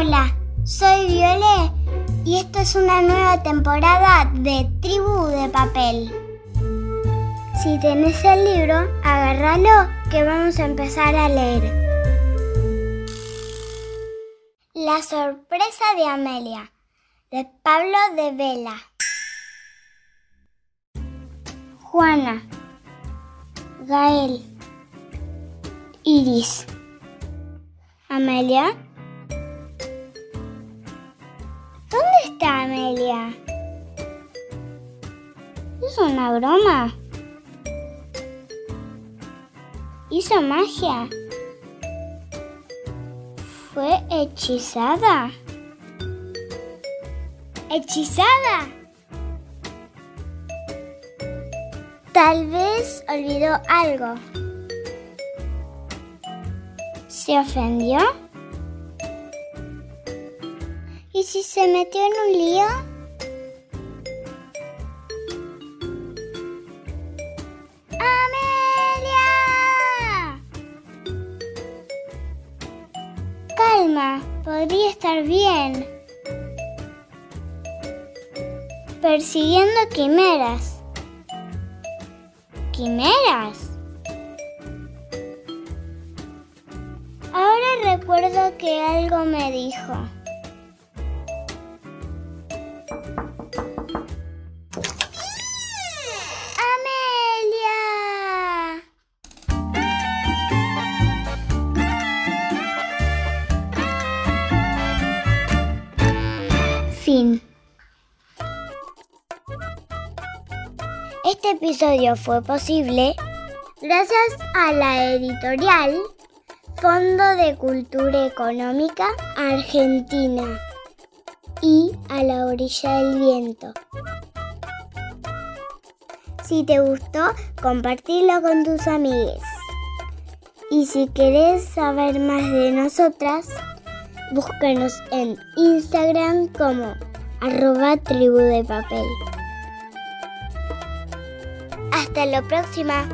Hola, soy Viole y esto es una nueva temporada de Tribu de Papel. Si tenés el libro, agárralo que vamos a empezar a leer. La sorpresa de Amelia, de Pablo de Vela. Juana, Gael, Iris, Amelia. ¿Es una broma? ¿Hizo magia? ¿Fue hechizada? ¿Hechizada? Tal vez olvidó algo. ¿Se ofendió? ¿Y si se metió en un lío? Calma, podría estar bien. Persiguiendo quimeras. ¿Quimeras? Ahora recuerdo que algo me dijo. Este episodio fue posible gracias a la editorial Fondo de Cultura Económica Argentina y a la orilla del viento. Si te gustó, compartirlo con tus amigues. Y si querés saber más de nosotras, búscanos en Instagram como arroba tribu de papel. Hasta la próxima.